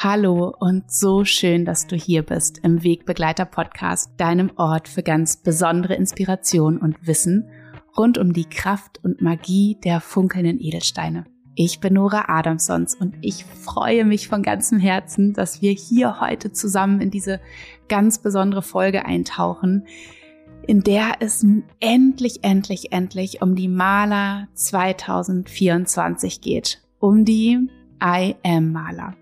Hallo und so schön, dass du hier bist im Wegbegleiter Podcast, deinem Ort für ganz besondere Inspiration und Wissen rund um die Kraft und Magie der funkelnden Edelsteine. Ich bin Nora Adamsons und ich freue mich von ganzem Herzen, dass wir hier heute zusammen in diese ganz besondere Folge eintauchen, in der es endlich, endlich, endlich um die Maler 2024 geht. Um die I Am Maler.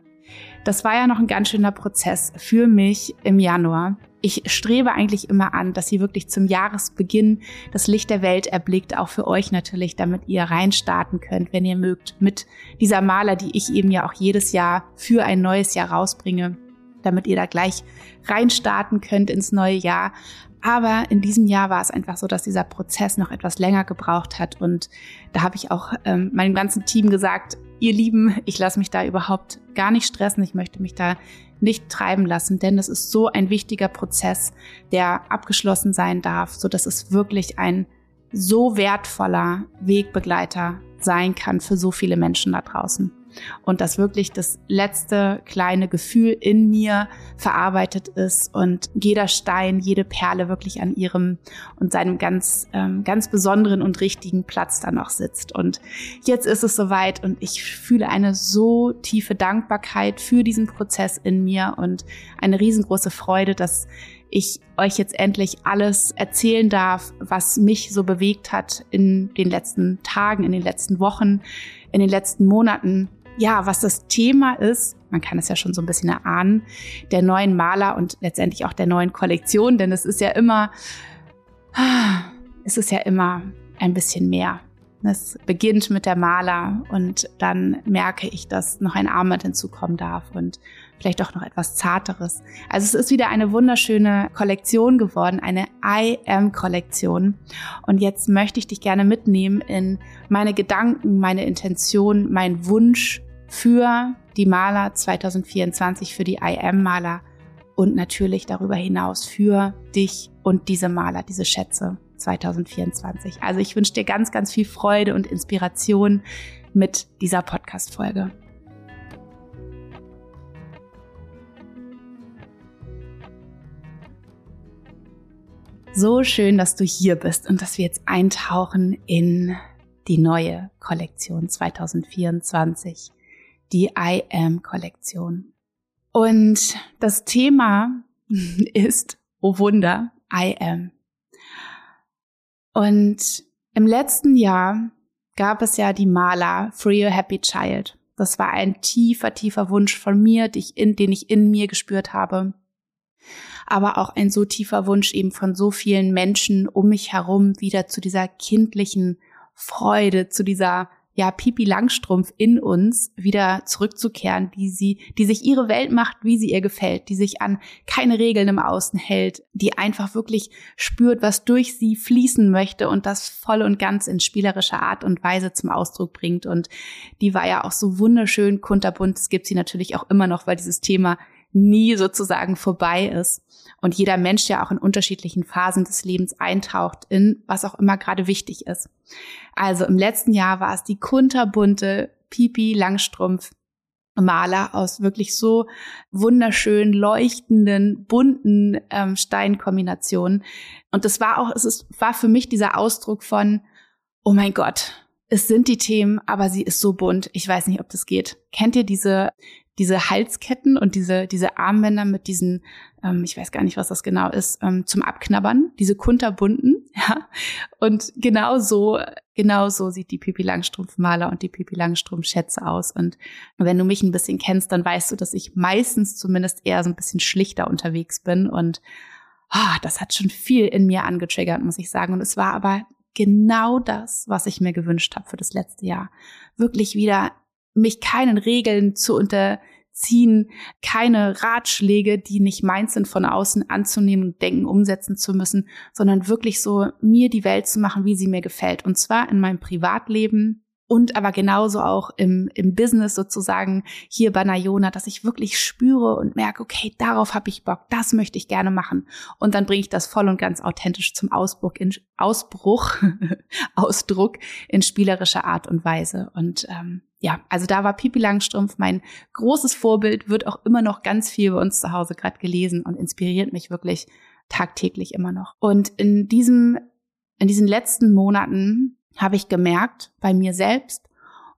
Das war ja noch ein ganz schöner Prozess für mich im Januar. Ich strebe eigentlich immer an, dass sie wirklich zum Jahresbeginn das Licht der Welt erblickt, auch für euch natürlich, damit ihr reinstarten könnt, wenn ihr mögt, mit dieser Maler, die ich eben ja auch jedes Jahr für ein neues Jahr rausbringe, damit ihr da gleich reinstarten könnt ins neue Jahr. Aber in diesem Jahr war es einfach so, dass dieser Prozess noch etwas länger gebraucht hat. Und da habe ich auch ähm, meinem ganzen Team gesagt, ihr Lieben, ich lasse mich da überhaupt gar nicht stressen. Ich möchte mich da nicht treiben lassen, denn es ist so ein wichtiger Prozess, der abgeschlossen sein darf, so dass es wirklich ein so wertvoller Wegbegleiter sein kann für so viele Menschen da draußen und dass wirklich das letzte kleine Gefühl in mir verarbeitet ist und jeder Stein, jede Perle wirklich an ihrem und seinem ganz, ähm, ganz besonderen und richtigen Platz dann noch sitzt. Und jetzt ist es soweit und ich fühle eine so tiefe Dankbarkeit für diesen Prozess in mir und eine riesengroße Freude, dass ich euch jetzt endlich alles erzählen darf, was mich so bewegt hat in den letzten Tagen, in den letzten Wochen, in den letzten Monaten ja, was das Thema ist, man kann es ja schon so ein bisschen erahnen, der neuen Maler und letztendlich auch der neuen Kollektion, denn es ist ja immer, es ist ja immer ein bisschen mehr. Es beginnt mit der Maler und dann merke ich, dass noch ein Armband hinzukommen darf und vielleicht auch noch etwas Zarteres. Also es ist wieder eine wunderschöne Kollektion geworden, eine I Am Kollektion. Und jetzt möchte ich dich gerne mitnehmen in meine Gedanken, meine Intention, mein Wunsch für die Maler 2024, für die IM-Maler und natürlich darüber hinaus für dich und diese Maler, diese Schätze 2024. Also ich wünsche dir ganz, ganz viel Freude und Inspiration mit dieser Podcast-Folge. So schön, dass du hier bist und dass wir jetzt eintauchen in die neue Kollektion 2024 die I Am Kollektion. Und das Thema ist, oh Wunder, I Am. Und im letzten Jahr gab es ja die Maler Free Your Happy Child. Das war ein tiefer, tiefer Wunsch von mir, den ich in, den ich in mir gespürt habe. Aber auch ein so tiefer Wunsch eben von so vielen Menschen um mich herum wieder zu dieser kindlichen Freude, zu dieser ja, Pipi Langstrumpf in uns wieder zurückzukehren, die sie, die sich ihre Welt macht, wie sie ihr gefällt, die sich an keine Regeln im Außen hält, die einfach wirklich spürt, was durch sie fließen möchte und das voll und ganz in spielerischer Art und Weise zum Ausdruck bringt. Und die war ja auch so wunderschön kunterbunt. Es gibt sie natürlich auch immer noch, weil dieses Thema nie sozusagen vorbei ist und jeder Mensch ja auch in unterschiedlichen Phasen des Lebens eintaucht in was auch immer gerade wichtig ist. Also im letzten Jahr war es die kunterbunte Pipi Langstrumpf Maler aus wirklich so wunderschön leuchtenden, bunten ähm, Steinkombinationen. Und das war auch, es ist, war für mich dieser Ausdruck von, oh mein Gott, es sind die Themen, aber sie ist so bunt. Ich weiß nicht, ob das geht. Kennt ihr diese diese Halsketten und diese, diese Armbänder mit diesen, ähm, ich weiß gar nicht, was das genau ist, ähm, zum Abknabbern, diese kunterbunten, ja. Und genau so, genau so sieht die Pipi Langstrumpf-Maler und die Pipi Langstrumpf-Schätze aus. Und wenn du mich ein bisschen kennst, dann weißt du, dass ich meistens zumindest eher so ein bisschen schlichter unterwegs bin und oh, das hat schon viel in mir angetriggert, muss ich sagen. Und es war aber genau das, was ich mir gewünscht habe für das letzte Jahr. Wirklich wieder mich keinen Regeln zu unterziehen, keine Ratschläge, die nicht meins sind, von außen anzunehmen denken, umsetzen zu müssen, sondern wirklich so mir die Welt zu machen, wie sie mir gefällt. Und zwar in meinem Privatleben, und aber genauso auch im, im Business sozusagen hier bei Nayona, dass ich wirklich spüre und merke, okay, darauf habe ich Bock, das möchte ich gerne machen. Und dann bringe ich das voll und ganz authentisch zum Ausbruch, in, Ausbruch, Ausdruck in spielerischer Art und Weise. Und ähm, ja, also da war Pipi Langstrumpf mein großes Vorbild, wird auch immer noch ganz viel bei uns zu Hause gerade gelesen und inspiriert mich wirklich tagtäglich immer noch. Und in diesem, in diesen letzten Monaten habe ich gemerkt, bei mir selbst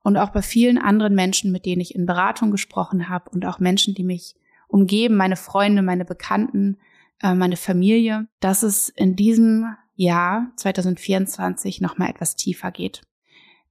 und auch bei vielen anderen Menschen, mit denen ich in Beratung gesprochen habe und auch Menschen, die mich umgeben, meine Freunde, meine Bekannten, äh, meine Familie, dass es in diesem Jahr 2024 noch mal etwas tiefer geht.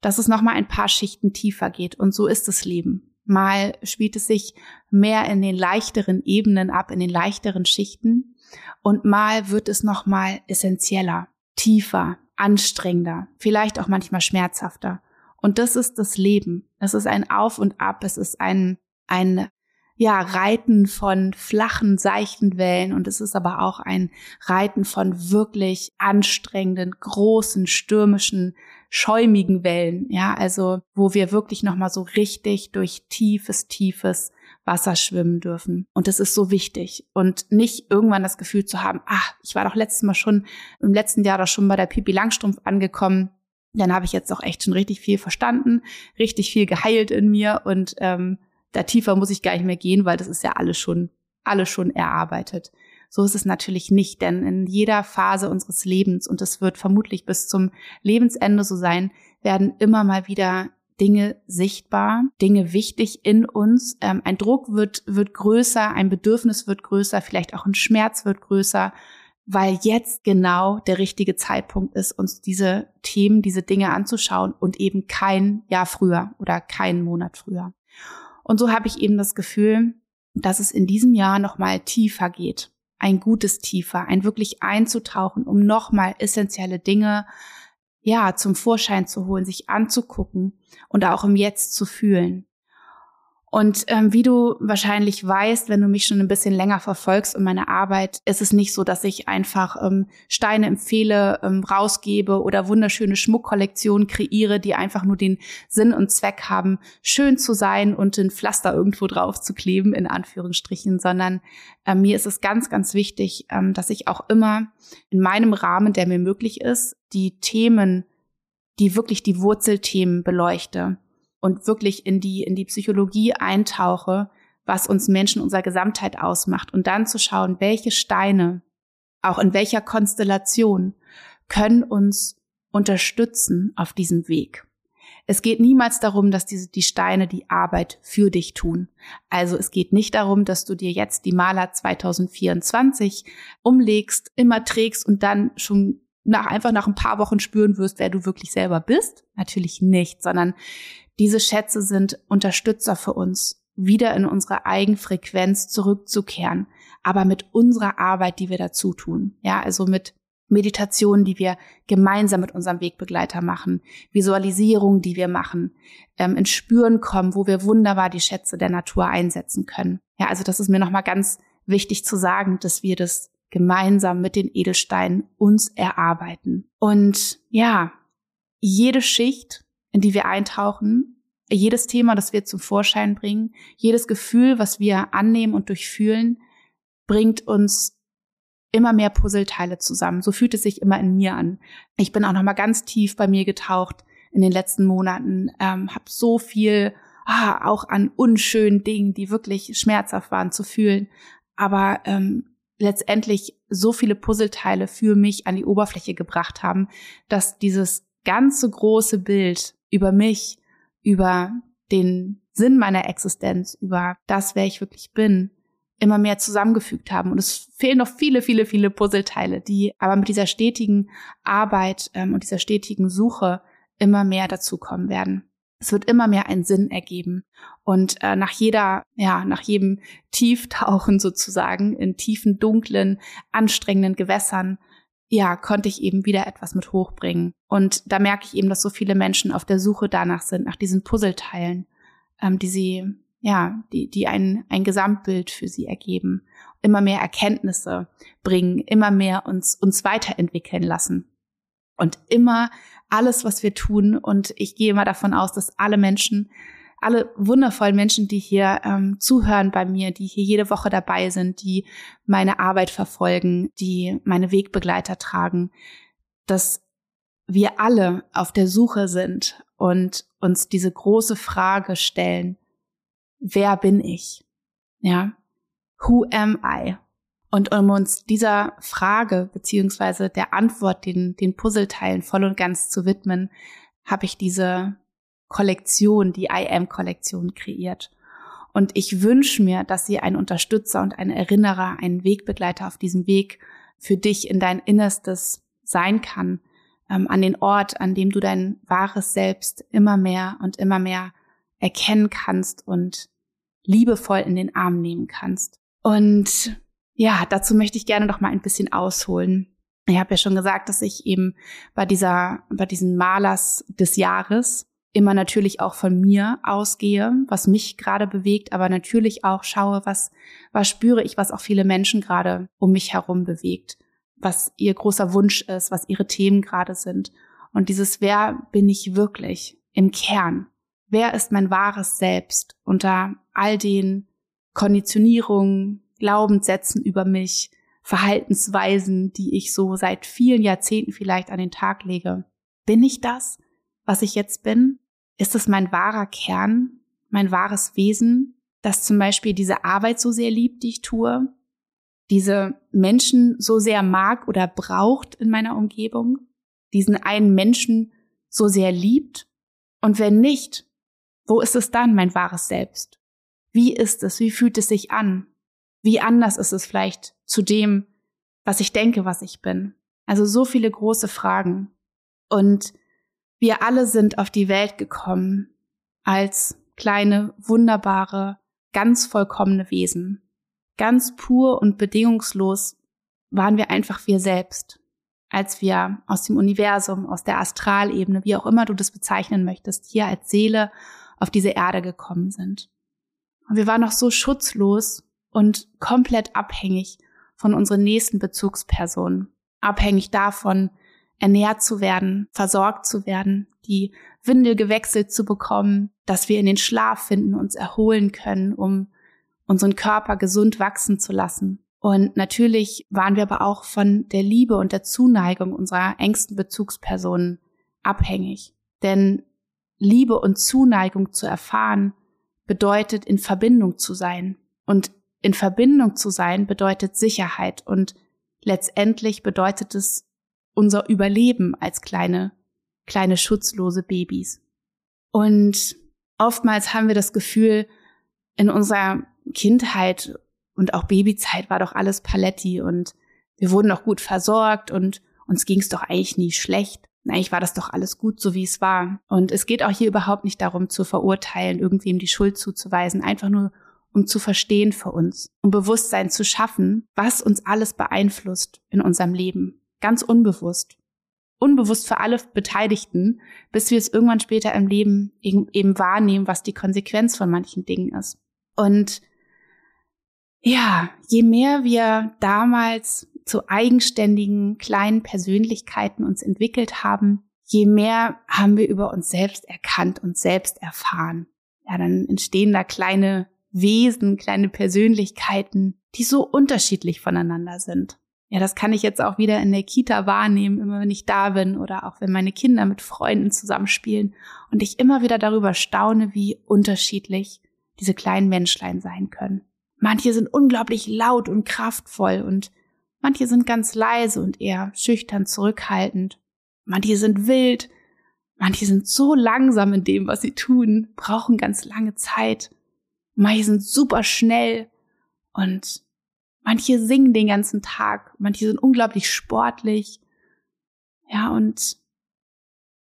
Dass es noch mal ein paar Schichten tiefer geht und so ist das Leben. Mal spielt es sich mehr in den leichteren Ebenen ab, in den leichteren Schichten und mal wird es noch mal essentieller, tiefer, anstrengender, vielleicht auch manchmal schmerzhafter. Und das ist das Leben. Es ist ein Auf und Ab. Es ist ein, ein, ja, Reiten von flachen, seichten Wellen. Und es ist aber auch ein Reiten von wirklich anstrengenden, großen, stürmischen, schäumigen Wellen. Ja, also, wo wir wirklich nochmal so richtig durch tiefes, tiefes Wasser schwimmen dürfen. Und das ist so wichtig. Und nicht irgendwann das Gefühl zu haben, ach, ich war doch letztes Mal schon, im letzten Jahr doch schon bei der Pipi Langstrumpf angekommen dann habe ich jetzt auch echt schon richtig viel verstanden, richtig viel geheilt in mir und ähm, da tiefer muss ich gar nicht mehr gehen, weil das ist ja alles schon, alles schon erarbeitet. So ist es natürlich nicht, denn in jeder Phase unseres Lebens, und es wird vermutlich bis zum Lebensende so sein, werden immer mal wieder Dinge sichtbar, Dinge wichtig in uns. Ähm, ein Druck wird, wird größer, ein Bedürfnis wird größer, vielleicht auch ein Schmerz wird größer weil jetzt genau der richtige Zeitpunkt ist, uns diese Themen, diese Dinge anzuschauen und eben kein Jahr früher oder keinen Monat früher. Und so habe ich eben das Gefühl, dass es in diesem Jahr noch mal tiefer geht, ein gutes tiefer, ein wirklich einzutauchen, um noch mal essentielle Dinge ja zum Vorschein zu holen, sich anzugucken und auch im Jetzt zu fühlen. Und ähm, wie du wahrscheinlich weißt, wenn du mich schon ein bisschen länger verfolgst und meine Arbeit, ist es nicht so, dass ich einfach ähm, Steine empfehle, ähm, rausgebe oder wunderschöne Schmuckkollektionen kreiere, die einfach nur den Sinn und Zweck haben, schön zu sein und ein Pflaster irgendwo drauf zu kleben, in Anführungsstrichen, sondern äh, mir ist es ganz, ganz wichtig, ähm, dass ich auch immer in meinem Rahmen, der mir möglich ist, die Themen, die wirklich die Wurzelthemen beleuchte und wirklich in die, in die Psychologie eintauche, was uns Menschen unserer Gesamtheit ausmacht und dann zu schauen, welche Steine, auch in welcher Konstellation, können uns unterstützen auf diesem Weg. Es geht niemals darum, dass diese, die Steine die Arbeit für dich tun. Also es geht nicht darum, dass du dir jetzt die Maler 2024 umlegst, immer trägst und dann schon nach, einfach nach ein paar Wochen spüren wirst, wer du wirklich selber bist. Natürlich nicht, sondern diese Schätze sind Unterstützer für uns, wieder in unsere Eigenfrequenz zurückzukehren, aber mit unserer Arbeit, die wir dazu tun. Ja, also mit Meditationen, die wir gemeinsam mit unserem Wegbegleiter machen, Visualisierungen, die wir machen, ähm, ins Spüren kommen, wo wir wunderbar die Schätze der Natur einsetzen können. Ja, also das ist mir nochmal ganz wichtig zu sagen, dass wir das gemeinsam mit den Edelsteinen uns erarbeiten. Und ja, jede Schicht in die wir eintauchen, jedes Thema, das wir zum Vorschein bringen, jedes Gefühl, was wir annehmen und durchfühlen, bringt uns immer mehr Puzzleteile zusammen. So fühlt es sich immer in mir an. Ich bin auch noch mal ganz tief bei mir getaucht in den letzten Monaten, ähm, habe so viel ah, auch an unschönen Dingen, die wirklich schmerzhaft waren zu fühlen, aber ähm, letztendlich so viele Puzzleteile für mich an die Oberfläche gebracht haben, dass dieses ganze große Bild über mich, über den Sinn meiner Existenz, über das, wer ich wirklich bin, immer mehr zusammengefügt haben. Und es fehlen noch viele, viele, viele Puzzleteile, die aber mit dieser stetigen Arbeit ähm, und dieser stetigen Suche immer mehr dazukommen werden. Es wird immer mehr einen Sinn ergeben. Und äh, nach jeder, ja, nach jedem Tieftauchen sozusagen in tiefen, dunklen, anstrengenden Gewässern ja, konnte ich eben wieder etwas mit hochbringen. Und da merke ich eben, dass so viele Menschen auf der Suche danach sind, nach diesen Puzzleteilen, ähm, die sie, ja, die, die ein, ein Gesamtbild für sie ergeben, immer mehr Erkenntnisse bringen, immer mehr uns, uns weiterentwickeln lassen. Und immer alles, was wir tun, und ich gehe immer davon aus, dass alle Menschen alle wundervollen Menschen, die hier ähm, zuhören bei mir, die hier jede Woche dabei sind, die meine Arbeit verfolgen, die meine Wegbegleiter tragen, dass wir alle auf der Suche sind und uns diese große Frage stellen, wer bin ich? Ja, who am I? Und um uns dieser Frage beziehungsweise der Antwort, den, den Puzzleteilen voll und ganz zu widmen, habe ich diese Kollektion, die I Am Kollektion kreiert. Und ich wünsche mir, dass sie ein Unterstützer und ein Erinnerer, ein Wegbegleiter auf diesem Weg für dich in dein Innerstes sein kann, ähm, an den Ort, an dem du dein wahres Selbst immer mehr und immer mehr erkennen kannst und liebevoll in den Arm nehmen kannst. Und ja, dazu möchte ich gerne noch mal ein bisschen ausholen. Ich habe ja schon gesagt, dass ich eben bei dieser, bei diesen Malers des Jahres immer natürlich auch von mir ausgehe, was mich gerade bewegt, aber natürlich auch schaue, was, was spüre ich, was auch viele Menschen gerade um mich herum bewegt, was ihr großer Wunsch ist, was ihre Themen gerade sind. Und dieses Wer bin ich wirklich im Kern? Wer ist mein wahres Selbst unter all den Konditionierungen, Glaubenssätzen über mich, Verhaltensweisen, die ich so seit vielen Jahrzehnten vielleicht an den Tag lege? Bin ich das, was ich jetzt bin? Ist es mein wahrer Kern, mein wahres Wesen, das zum Beispiel diese Arbeit so sehr liebt, die ich tue, diese Menschen so sehr mag oder braucht in meiner Umgebung, diesen einen Menschen so sehr liebt? Und wenn nicht, wo ist es dann mein wahres Selbst? Wie ist es? Wie fühlt es sich an? Wie anders ist es vielleicht zu dem, was ich denke, was ich bin? Also so viele große Fragen. Und wir alle sind auf die Welt gekommen als kleine, wunderbare, ganz vollkommene Wesen. Ganz pur und bedingungslos waren wir einfach wir selbst, als wir aus dem Universum, aus der Astralebene, wie auch immer du das bezeichnen möchtest, hier als Seele auf diese Erde gekommen sind. Und wir waren noch so schutzlos und komplett abhängig von unseren nächsten Bezugspersonen. Abhängig davon, ernährt zu werden, versorgt zu werden, die Windel gewechselt zu bekommen, dass wir in den Schlaf finden, uns erholen können, um unseren Körper gesund wachsen zu lassen. Und natürlich waren wir aber auch von der Liebe und der Zuneigung unserer engsten Bezugspersonen abhängig. Denn Liebe und Zuneigung zu erfahren, bedeutet in Verbindung zu sein. Und in Verbindung zu sein bedeutet Sicherheit und letztendlich bedeutet es unser Überleben als kleine, kleine schutzlose Babys. Und oftmals haben wir das Gefühl, in unserer Kindheit und auch Babyzeit war doch alles Paletti und wir wurden doch gut versorgt und uns ging es doch eigentlich nie schlecht eigentlich war das doch alles gut, so wie es war. Und es geht auch hier überhaupt nicht darum zu verurteilen, irgendwem die Schuld zuzuweisen, einfach nur um zu verstehen für uns, um Bewusstsein zu schaffen, was uns alles beeinflusst in unserem Leben. Ganz unbewusst. Unbewusst für alle Beteiligten, bis wir es irgendwann später im Leben eben wahrnehmen, was die Konsequenz von manchen Dingen ist. Und ja, je mehr wir damals zu eigenständigen kleinen Persönlichkeiten uns entwickelt haben, je mehr haben wir über uns selbst erkannt und selbst erfahren. Ja, dann entstehen da kleine Wesen, kleine Persönlichkeiten, die so unterschiedlich voneinander sind. Ja, das kann ich jetzt auch wieder in der Kita wahrnehmen, immer wenn ich da bin oder auch wenn meine Kinder mit Freunden zusammenspielen und ich immer wieder darüber staune, wie unterschiedlich diese kleinen Menschlein sein können. Manche sind unglaublich laut und kraftvoll und Manche sind ganz leise und eher schüchtern zurückhaltend. Manche sind wild. Manche sind so langsam in dem, was sie tun, brauchen ganz lange Zeit. Manche sind super schnell und manche singen den ganzen Tag. Manche sind unglaublich sportlich. Ja, und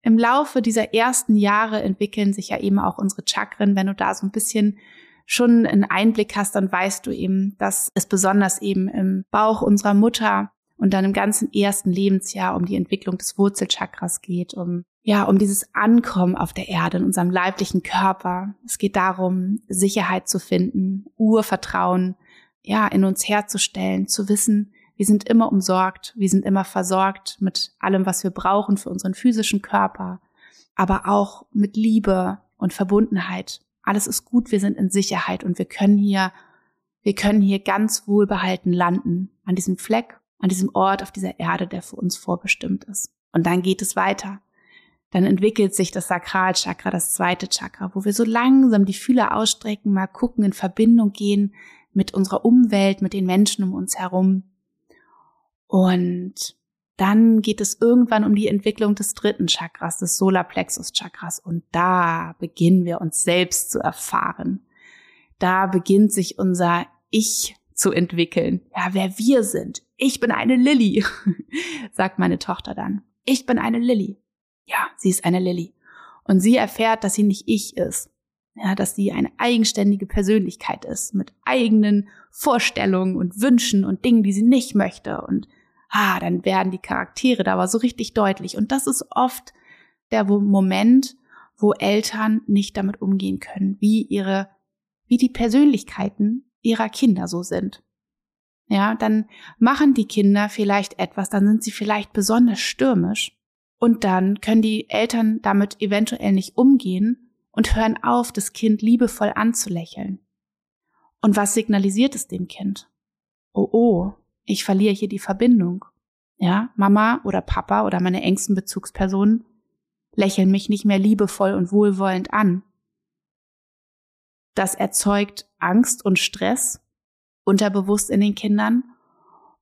im Laufe dieser ersten Jahre entwickeln sich ja eben auch unsere Chakren, wenn du da so ein bisschen schon einen Einblick hast, dann weißt du eben, dass es besonders eben im Bauch unserer Mutter und dann im ganzen ersten Lebensjahr um die Entwicklung des Wurzelchakras geht, um ja, um dieses Ankommen auf der Erde in unserem leiblichen Körper. Es geht darum, Sicherheit zu finden, Urvertrauen, ja, in uns herzustellen, zu wissen, wir sind immer umsorgt, wir sind immer versorgt mit allem, was wir brauchen für unseren physischen Körper, aber auch mit Liebe und Verbundenheit alles ist gut, wir sind in Sicherheit und wir können hier, wir können hier ganz wohlbehalten landen, an diesem Fleck, an diesem Ort auf dieser Erde, der für uns vorbestimmt ist. Und dann geht es weiter. Dann entwickelt sich das Sakralchakra, das zweite Chakra, wo wir so langsam die Fühler ausstrecken, mal gucken, in Verbindung gehen mit unserer Umwelt, mit den Menschen um uns herum. Und dann geht es irgendwann um die Entwicklung des dritten Chakras, des Solarplexus-Chakras. Und da beginnen wir uns selbst zu erfahren. Da beginnt sich unser Ich zu entwickeln. Ja, wer wir sind. Ich bin eine Lilly, sagt meine Tochter dann. Ich bin eine Lilly. Ja, sie ist eine Lilly. Und sie erfährt, dass sie nicht ich ist. Ja, dass sie eine eigenständige Persönlichkeit ist, mit eigenen Vorstellungen und Wünschen und Dingen, die sie nicht möchte und ah, dann werden die Charaktere da aber so richtig deutlich. Und das ist oft der Moment, wo Eltern nicht damit umgehen können, wie ihre, wie die Persönlichkeiten ihrer Kinder so sind. Ja, dann machen die Kinder vielleicht etwas, dann sind sie vielleicht besonders stürmisch. Und dann können die Eltern damit eventuell nicht umgehen und hören auf, das Kind liebevoll anzulächeln. Und was signalisiert es dem Kind? Oh oh, ich verliere hier die Verbindung. Ja, Mama oder Papa oder meine engsten Bezugspersonen lächeln mich nicht mehr liebevoll und wohlwollend an. Das erzeugt Angst und Stress unterbewusst in den Kindern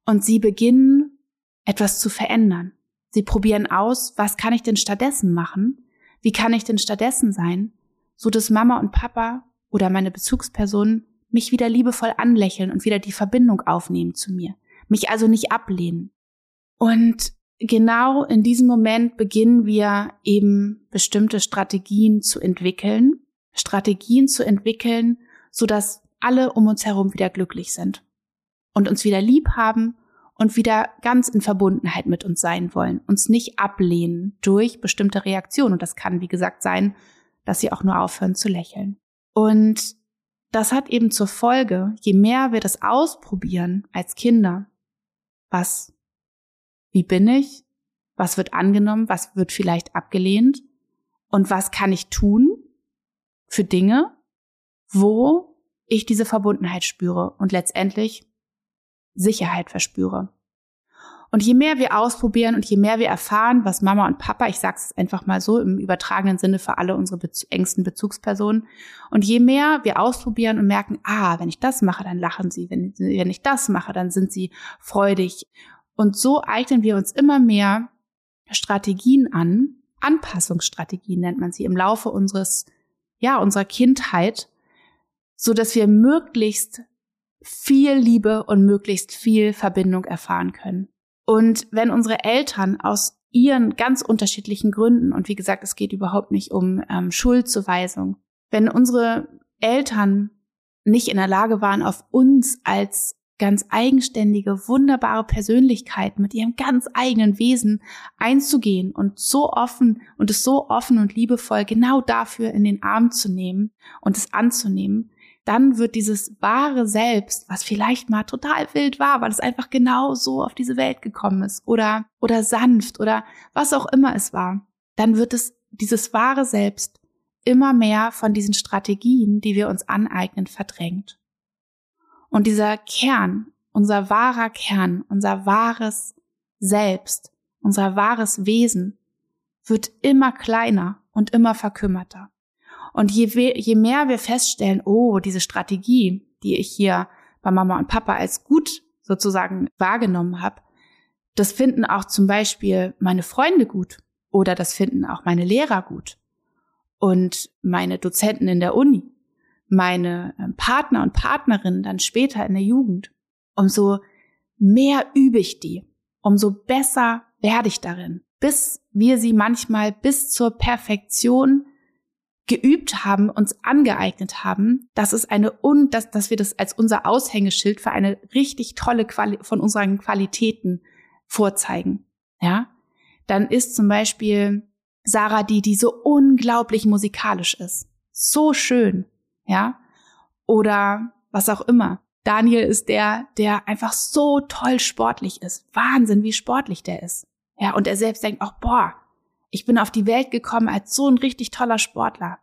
und sie beginnen etwas zu verändern. Sie probieren aus, was kann ich denn stattdessen machen? Wie kann ich denn stattdessen sein, so dass Mama und Papa oder meine Bezugspersonen mich wieder liebevoll anlächeln und wieder die Verbindung aufnehmen zu mir mich also nicht ablehnen. Und genau in diesem Moment beginnen wir eben bestimmte Strategien zu entwickeln, Strategien zu entwickeln, so dass alle um uns herum wieder glücklich sind und uns wieder lieb haben und wieder ganz in Verbundenheit mit uns sein wollen, uns nicht ablehnen durch bestimmte Reaktionen. Und das kann, wie gesagt, sein, dass sie auch nur aufhören zu lächeln. Und das hat eben zur Folge, je mehr wir das ausprobieren als Kinder, was, wie bin ich? Was wird angenommen? Was wird vielleicht abgelehnt? Und was kann ich tun für Dinge, wo ich diese Verbundenheit spüre und letztendlich Sicherheit verspüre? Und je mehr wir ausprobieren und je mehr wir erfahren, was Mama und Papa, ich sage es einfach mal so im übertragenen Sinne für alle unsere Bez engsten Bezugspersonen, und je mehr wir ausprobieren und merken, ah, wenn ich das mache, dann lachen sie, wenn, wenn ich das mache, dann sind sie freudig. Und so eignen wir uns immer mehr Strategien an, Anpassungsstrategien nennt man sie im Laufe unseres, ja, unserer Kindheit, so dass wir möglichst viel Liebe und möglichst viel Verbindung erfahren können. Und wenn unsere Eltern aus ihren ganz unterschiedlichen Gründen, und wie gesagt, es geht überhaupt nicht um ähm, Schuldzuweisung, wenn unsere Eltern nicht in der Lage waren, auf uns als ganz eigenständige, wunderbare Persönlichkeit mit ihrem ganz eigenen Wesen einzugehen und so offen und es so offen und liebevoll genau dafür in den Arm zu nehmen und es anzunehmen, dann wird dieses wahre Selbst, was vielleicht mal total wild war, weil es einfach genau so auf diese Welt gekommen ist oder, oder sanft oder was auch immer es war, dann wird es dieses wahre Selbst immer mehr von diesen Strategien, die wir uns aneignen, verdrängt. Und dieser Kern, unser wahrer Kern, unser wahres Selbst, unser wahres Wesen wird immer kleiner und immer verkümmerter. Und je, je mehr wir feststellen, oh, diese Strategie, die ich hier bei Mama und Papa als gut sozusagen wahrgenommen habe, das finden auch zum Beispiel meine Freunde gut oder das finden auch meine Lehrer gut und meine Dozenten in der Uni, meine ähm, Partner und Partnerinnen dann später in der Jugend. Umso mehr übe ich die, umso besser werde ich darin, bis wir sie manchmal bis zur Perfektion geübt haben, uns angeeignet haben, dass es eine und dass, dass wir das als unser Aushängeschild für eine richtig tolle Quali von unseren Qualitäten vorzeigen. Ja, dann ist zum Beispiel Sarah die, die so unglaublich musikalisch ist, so schön, ja, oder was auch immer. Daniel ist der, der einfach so toll sportlich ist. Wahnsinn, wie sportlich der ist. Ja, und er selbst denkt auch, boah, ich bin auf die Welt gekommen als so ein richtig toller Sportler.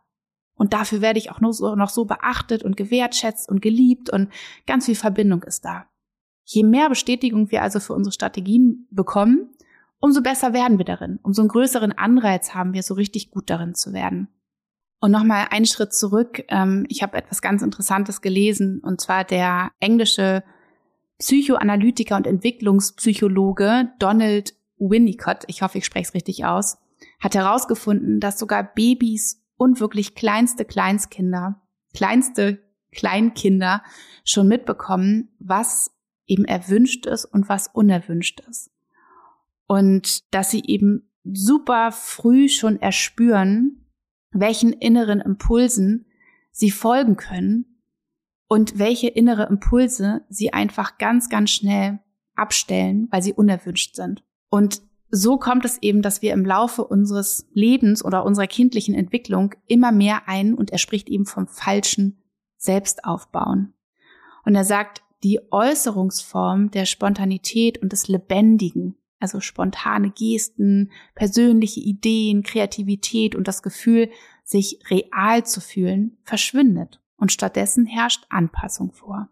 Und dafür werde ich auch noch so, noch so beachtet und gewertschätzt und geliebt und ganz viel Verbindung ist da. Je mehr Bestätigung wir also für unsere Strategien bekommen, umso besser werden wir darin, umso einen größeren Anreiz haben wir, so richtig gut darin zu werden. Und nochmal einen Schritt zurück. Ähm, ich habe etwas ganz Interessantes gelesen, und zwar der englische Psychoanalytiker und Entwicklungspsychologe Donald Winnicott, ich hoffe, ich spreche es richtig aus, hat herausgefunden, dass sogar Babys und wirklich kleinste Kleinstkinder, kleinste Kleinkinder schon mitbekommen, was eben erwünscht ist und was unerwünscht ist. Und dass sie eben super früh schon erspüren, welchen inneren Impulsen sie folgen können und welche innere Impulse sie einfach ganz, ganz schnell abstellen, weil sie unerwünscht sind. Und so kommt es eben, dass wir im Laufe unseres Lebens oder unserer kindlichen Entwicklung immer mehr ein, und er spricht eben vom falschen Selbstaufbauen. Und er sagt, die Äußerungsform der Spontanität und des Lebendigen, also spontane Gesten, persönliche Ideen, Kreativität und das Gefühl, sich real zu fühlen, verschwindet und stattdessen herrscht Anpassung vor.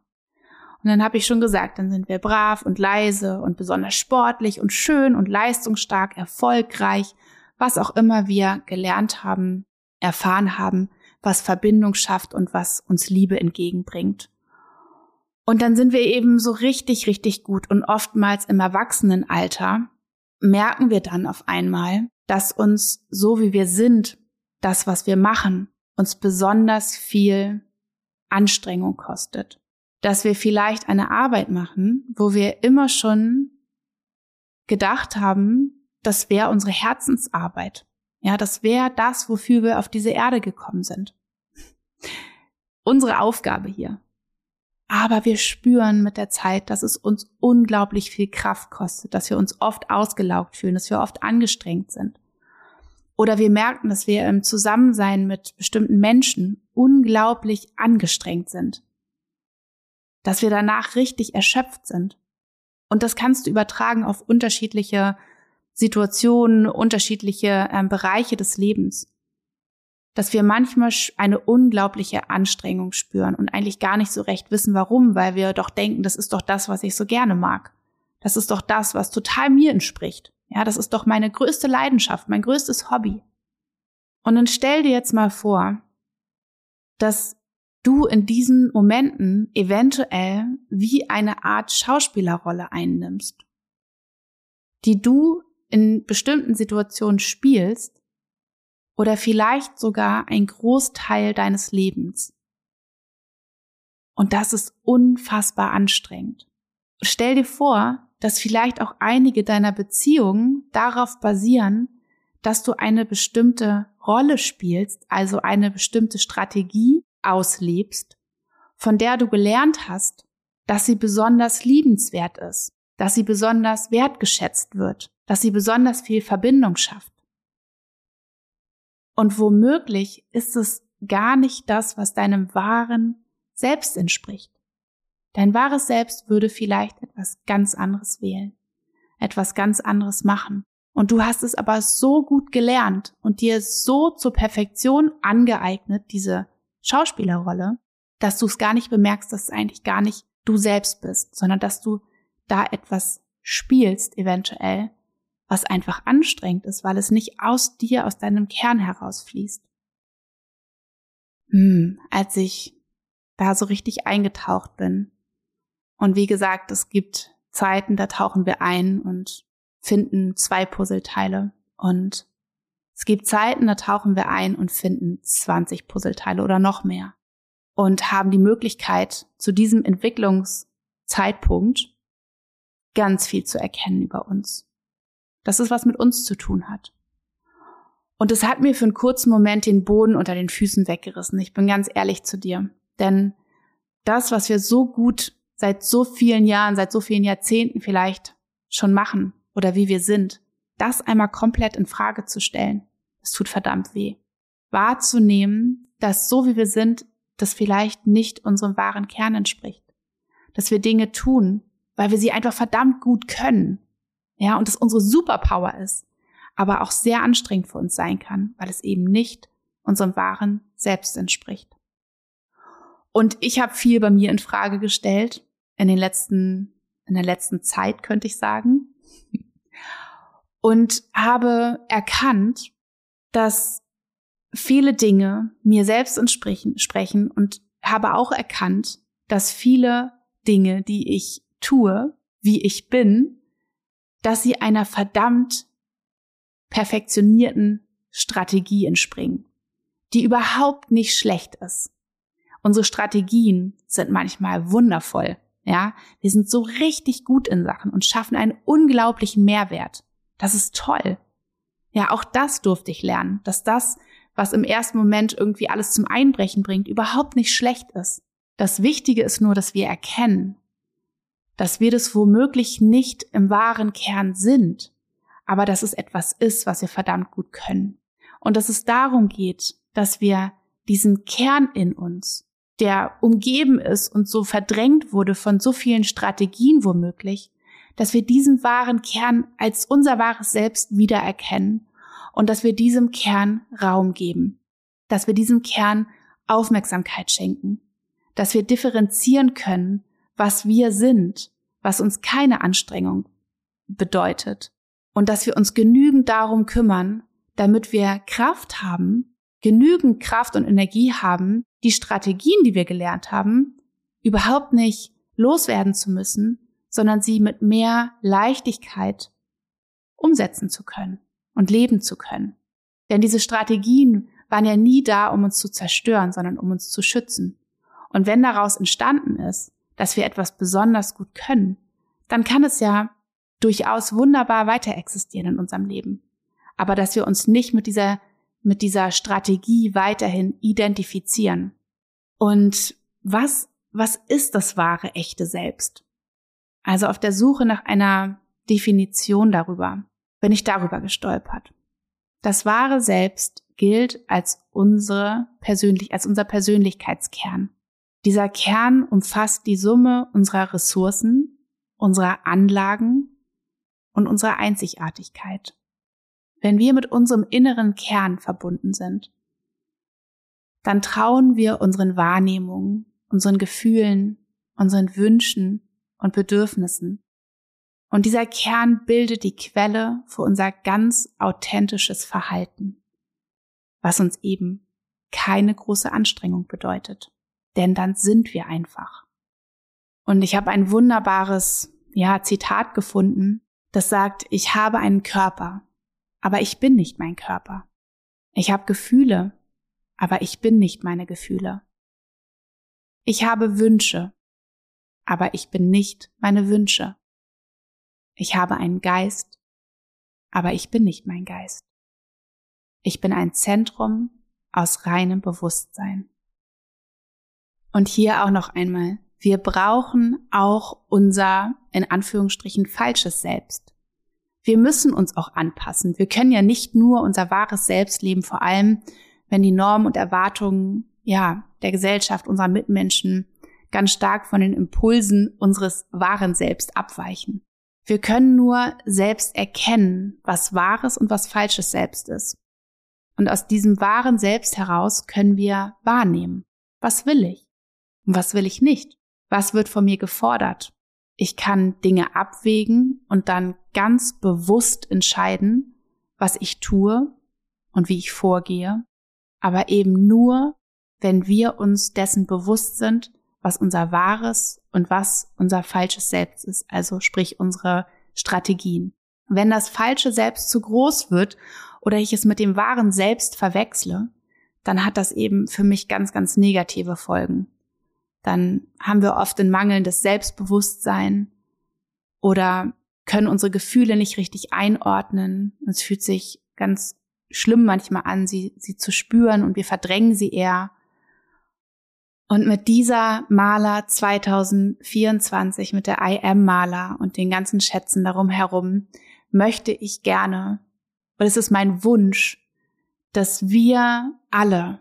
Und dann habe ich schon gesagt, dann sind wir brav und leise und besonders sportlich und schön und leistungsstark, erfolgreich, was auch immer wir gelernt haben, erfahren haben, was Verbindung schafft und was uns Liebe entgegenbringt. Und dann sind wir eben so richtig, richtig gut und oftmals im Erwachsenenalter merken wir dann auf einmal, dass uns so wie wir sind, das, was wir machen, uns besonders viel Anstrengung kostet dass wir vielleicht eine Arbeit machen, wo wir immer schon gedacht haben, das wäre unsere Herzensarbeit. Ja, das wäre das, wofür wir auf diese Erde gekommen sind. Unsere Aufgabe hier. Aber wir spüren mit der Zeit, dass es uns unglaublich viel Kraft kostet, dass wir uns oft ausgelaugt fühlen, dass wir oft angestrengt sind. Oder wir merken, dass wir im Zusammensein mit bestimmten Menschen unglaublich angestrengt sind dass wir danach richtig erschöpft sind. Und das kannst du übertragen auf unterschiedliche Situationen, unterschiedliche äh, Bereiche des Lebens. Dass wir manchmal eine unglaubliche Anstrengung spüren und eigentlich gar nicht so recht wissen, warum, weil wir doch denken, das ist doch das, was ich so gerne mag. Das ist doch das, was total mir entspricht. Ja, das ist doch meine größte Leidenschaft, mein größtes Hobby. Und dann stell dir jetzt mal vor, dass du in diesen Momenten eventuell wie eine Art Schauspielerrolle einnimmst, die du in bestimmten Situationen spielst oder vielleicht sogar ein Großteil deines Lebens. Und das ist unfassbar anstrengend. Stell dir vor, dass vielleicht auch einige deiner Beziehungen darauf basieren, dass du eine bestimmte Rolle spielst, also eine bestimmte Strategie auslebst, von der du gelernt hast, dass sie besonders liebenswert ist, dass sie besonders wertgeschätzt wird, dass sie besonders viel Verbindung schafft. Und womöglich ist es gar nicht das, was deinem wahren Selbst entspricht. Dein wahres Selbst würde vielleicht etwas ganz anderes wählen, etwas ganz anderes machen. Und du hast es aber so gut gelernt und dir so zur Perfektion angeeignet, diese Schauspielerrolle, dass du es gar nicht bemerkst, dass es eigentlich gar nicht du selbst bist, sondern dass du da etwas spielst eventuell, was einfach anstrengend ist, weil es nicht aus dir, aus deinem Kern herausfließt. Hm, als ich da so richtig eingetaucht bin. Und wie gesagt, es gibt Zeiten, da tauchen wir ein und finden zwei Puzzleteile und es gibt Zeiten, da tauchen wir ein und finden 20 Puzzleteile oder noch mehr und haben die Möglichkeit, zu diesem Entwicklungszeitpunkt ganz viel zu erkennen über uns. Dass es was mit uns zu tun hat. Und es hat mir für einen kurzen Moment den Boden unter den Füßen weggerissen. Ich bin ganz ehrlich zu dir. Denn das, was wir so gut seit so vielen Jahren, seit so vielen Jahrzehnten vielleicht schon machen oder wie wir sind, das einmal komplett in Frage zu stellen, es tut verdammt weh. Wahrzunehmen, dass so wie wir sind, das vielleicht nicht unserem wahren Kern entspricht. Dass wir Dinge tun, weil wir sie einfach verdammt gut können. Ja, und es unsere Superpower ist, aber auch sehr anstrengend für uns sein kann, weil es eben nicht unserem wahren Selbst entspricht. Und ich habe viel bei mir in Frage gestellt in den letzten in der letzten Zeit könnte ich sagen und habe erkannt, dass viele Dinge mir selbst entsprechen sprechen und habe auch erkannt, dass viele Dinge, die ich tue, wie ich bin, dass sie einer verdammt perfektionierten Strategie entspringen, die überhaupt nicht schlecht ist. Unsere Strategien sind manchmal wundervoll. Ja, wir sind so richtig gut in Sachen und schaffen einen unglaublichen Mehrwert. Das ist toll. Ja, auch das durfte ich lernen, dass das, was im ersten Moment irgendwie alles zum Einbrechen bringt, überhaupt nicht schlecht ist. Das Wichtige ist nur, dass wir erkennen, dass wir das womöglich nicht im wahren Kern sind, aber dass es etwas ist, was wir verdammt gut können. Und dass es darum geht, dass wir diesen Kern in uns, der umgeben ist und so verdrängt wurde von so vielen Strategien womöglich, dass wir diesen wahren Kern als unser wahres Selbst wiedererkennen und dass wir diesem Kern Raum geben, dass wir diesem Kern Aufmerksamkeit schenken, dass wir differenzieren können, was wir sind, was uns keine Anstrengung bedeutet und dass wir uns genügend darum kümmern, damit wir Kraft haben, genügend Kraft und Energie haben, die Strategien, die wir gelernt haben, überhaupt nicht loswerden zu müssen, sondern sie mit mehr Leichtigkeit umsetzen zu können und leben zu können. Denn diese Strategien waren ja nie da, um uns zu zerstören, sondern um uns zu schützen. Und wenn daraus entstanden ist, dass wir etwas besonders gut können, dann kann es ja durchaus wunderbar weiter existieren in unserem Leben. Aber dass wir uns nicht mit dieser, mit dieser Strategie weiterhin identifizieren. Und was, was ist das wahre, echte Selbst? Also auf der Suche nach einer Definition darüber bin ich darüber gestolpert. Das wahre Selbst gilt als unsere persönlich, als unser Persönlichkeitskern. Dieser Kern umfasst die Summe unserer Ressourcen, unserer Anlagen und unserer Einzigartigkeit. Wenn wir mit unserem inneren Kern verbunden sind, dann trauen wir unseren Wahrnehmungen, unseren Gefühlen, unseren Wünschen und Bedürfnissen. Und dieser Kern bildet die Quelle für unser ganz authentisches Verhalten, was uns eben keine große Anstrengung bedeutet, denn dann sind wir einfach. Und ich habe ein wunderbares, ja, Zitat gefunden, das sagt, ich habe einen Körper, aber ich bin nicht mein Körper. Ich habe Gefühle, aber ich bin nicht meine Gefühle. Ich habe Wünsche, aber ich bin nicht meine Wünsche. Ich habe einen Geist, aber ich bin nicht mein Geist. Ich bin ein Zentrum aus reinem Bewusstsein. Und hier auch noch einmal, wir brauchen auch unser, in Anführungsstrichen, falsches Selbst. Wir müssen uns auch anpassen. Wir können ja nicht nur unser wahres Selbst leben, vor allem wenn die Normen und Erwartungen, ja, der Gesellschaft, unserer Mitmenschen ganz stark von den Impulsen unseres wahren Selbst abweichen. Wir können nur selbst erkennen, was wahres und was falsches Selbst ist. Und aus diesem wahren Selbst heraus können wir wahrnehmen, was will ich und was will ich nicht, was wird von mir gefordert. Ich kann Dinge abwägen und dann ganz bewusst entscheiden, was ich tue und wie ich vorgehe, aber eben nur, wenn wir uns dessen bewusst sind was unser wahres und was unser falsches Selbst ist, also sprich unsere Strategien. Wenn das falsche Selbst zu groß wird oder ich es mit dem wahren Selbst verwechsle, dann hat das eben für mich ganz, ganz negative Folgen. Dann haben wir oft ein mangelndes Selbstbewusstsein oder können unsere Gefühle nicht richtig einordnen. Es fühlt sich ganz schlimm manchmal an, sie, sie zu spüren und wir verdrängen sie eher. Und mit dieser Maler 2024, mit der I Am Maler und den ganzen Schätzen darum herum, möchte ich gerne, und es ist mein Wunsch, dass wir alle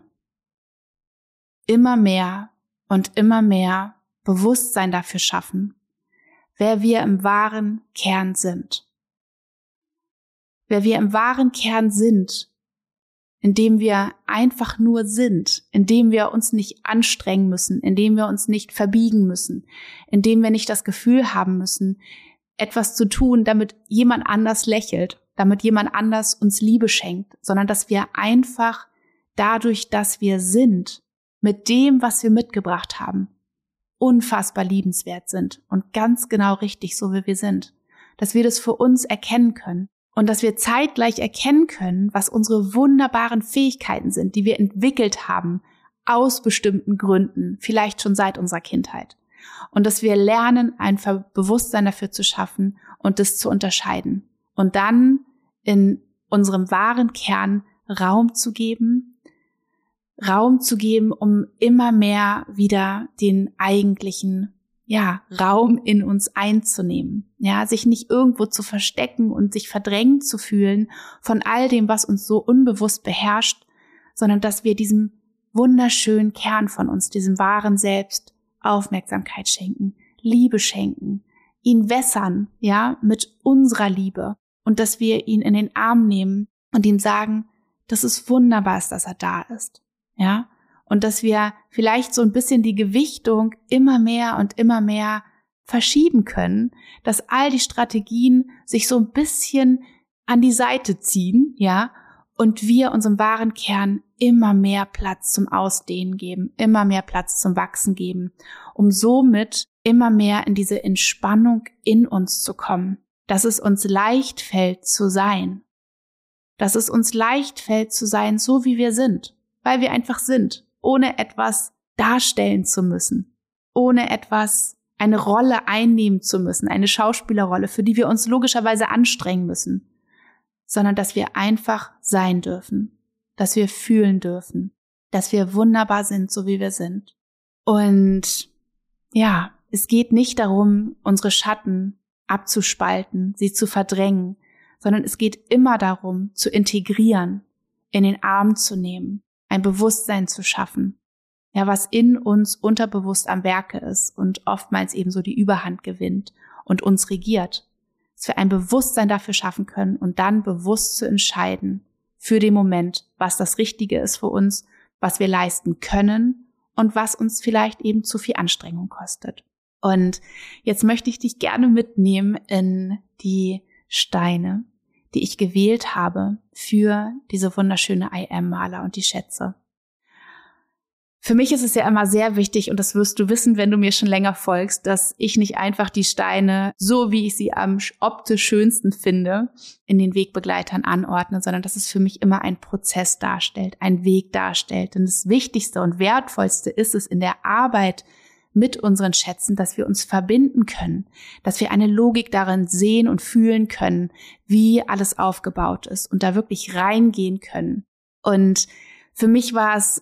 immer mehr und immer mehr Bewusstsein dafür schaffen, wer wir im wahren Kern sind. Wer wir im wahren Kern sind, indem wir einfach nur sind, indem wir uns nicht anstrengen müssen, indem wir uns nicht verbiegen müssen, indem wir nicht das Gefühl haben müssen, etwas zu tun, damit jemand anders lächelt damit jemand anders uns Liebe schenkt, sondern dass wir einfach dadurch, dass wir sind, mit dem, was wir mitgebracht haben, unfassbar liebenswert sind und ganz genau richtig, so wie wir sind. Dass wir das für uns erkennen können und dass wir zeitgleich erkennen können, was unsere wunderbaren Fähigkeiten sind, die wir entwickelt haben aus bestimmten Gründen, vielleicht schon seit unserer Kindheit. Und dass wir lernen, ein Bewusstsein dafür zu schaffen und das zu unterscheiden. Und dann in unserem wahren Kern Raum zu geben, Raum zu geben, um immer mehr wieder den eigentlichen ja, Raum in uns einzunehmen. Ja, sich nicht irgendwo zu verstecken und sich verdrängt zu fühlen von all dem, was uns so unbewusst beherrscht, sondern dass wir diesem wunderschönen Kern von uns, diesem wahren Selbst Aufmerksamkeit schenken, Liebe schenken, ihn wässern, ja, mit unserer Liebe und dass wir ihn in den Arm nehmen und ihm sagen, dass es wunderbar ist, dass er da ist ja, und dass wir vielleicht so ein bisschen die Gewichtung immer mehr und immer mehr verschieben können, dass all die Strategien sich so ein bisschen an die Seite ziehen, ja, und wir unserem wahren Kern immer mehr Platz zum Ausdehnen geben, immer mehr Platz zum Wachsen geben, um somit immer mehr in diese Entspannung in uns zu kommen, dass es uns leicht fällt zu sein, dass es uns leicht fällt zu sein, so wie wir sind, weil wir einfach sind, ohne etwas darstellen zu müssen, ohne etwas eine Rolle einnehmen zu müssen, eine Schauspielerrolle, für die wir uns logischerweise anstrengen müssen, sondern dass wir einfach sein dürfen, dass wir fühlen dürfen, dass wir wunderbar sind, so wie wir sind. Und ja, es geht nicht darum, unsere Schatten abzuspalten, sie zu verdrängen, sondern es geht immer darum, zu integrieren, in den Arm zu nehmen, ein Bewusstsein zu schaffen, ja, was in uns unterbewusst am Werke ist und oftmals eben so die Überhand gewinnt und uns regiert, dass wir ein Bewusstsein dafür schaffen können und dann bewusst zu entscheiden für den Moment, was das Richtige ist für uns, was wir leisten können und was uns vielleicht eben zu viel Anstrengung kostet. Und jetzt möchte ich dich gerne mitnehmen in die Steine, die ich gewählt habe für diese wunderschöne I Am-Maler und die Schätze. Für mich ist es ja immer sehr wichtig, und das wirst du wissen, wenn du mir schon länger folgst, dass ich nicht einfach die Steine, so wie ich sie am optisch schönsten finde, in den Wegbegleitern anordne, sondern dass es für mich immer ein Prozess darstellt, ein Weg darstellt. Denn das Wichtigste und Wertvollste ist es in der Arbeit mit unseren Schätzen, dass wir uns verbinden können, dass wir eine Logik darin sehen und fühlen können, wie alles aufgebaut ist und da wirklich reingehen können. Und für mich war es,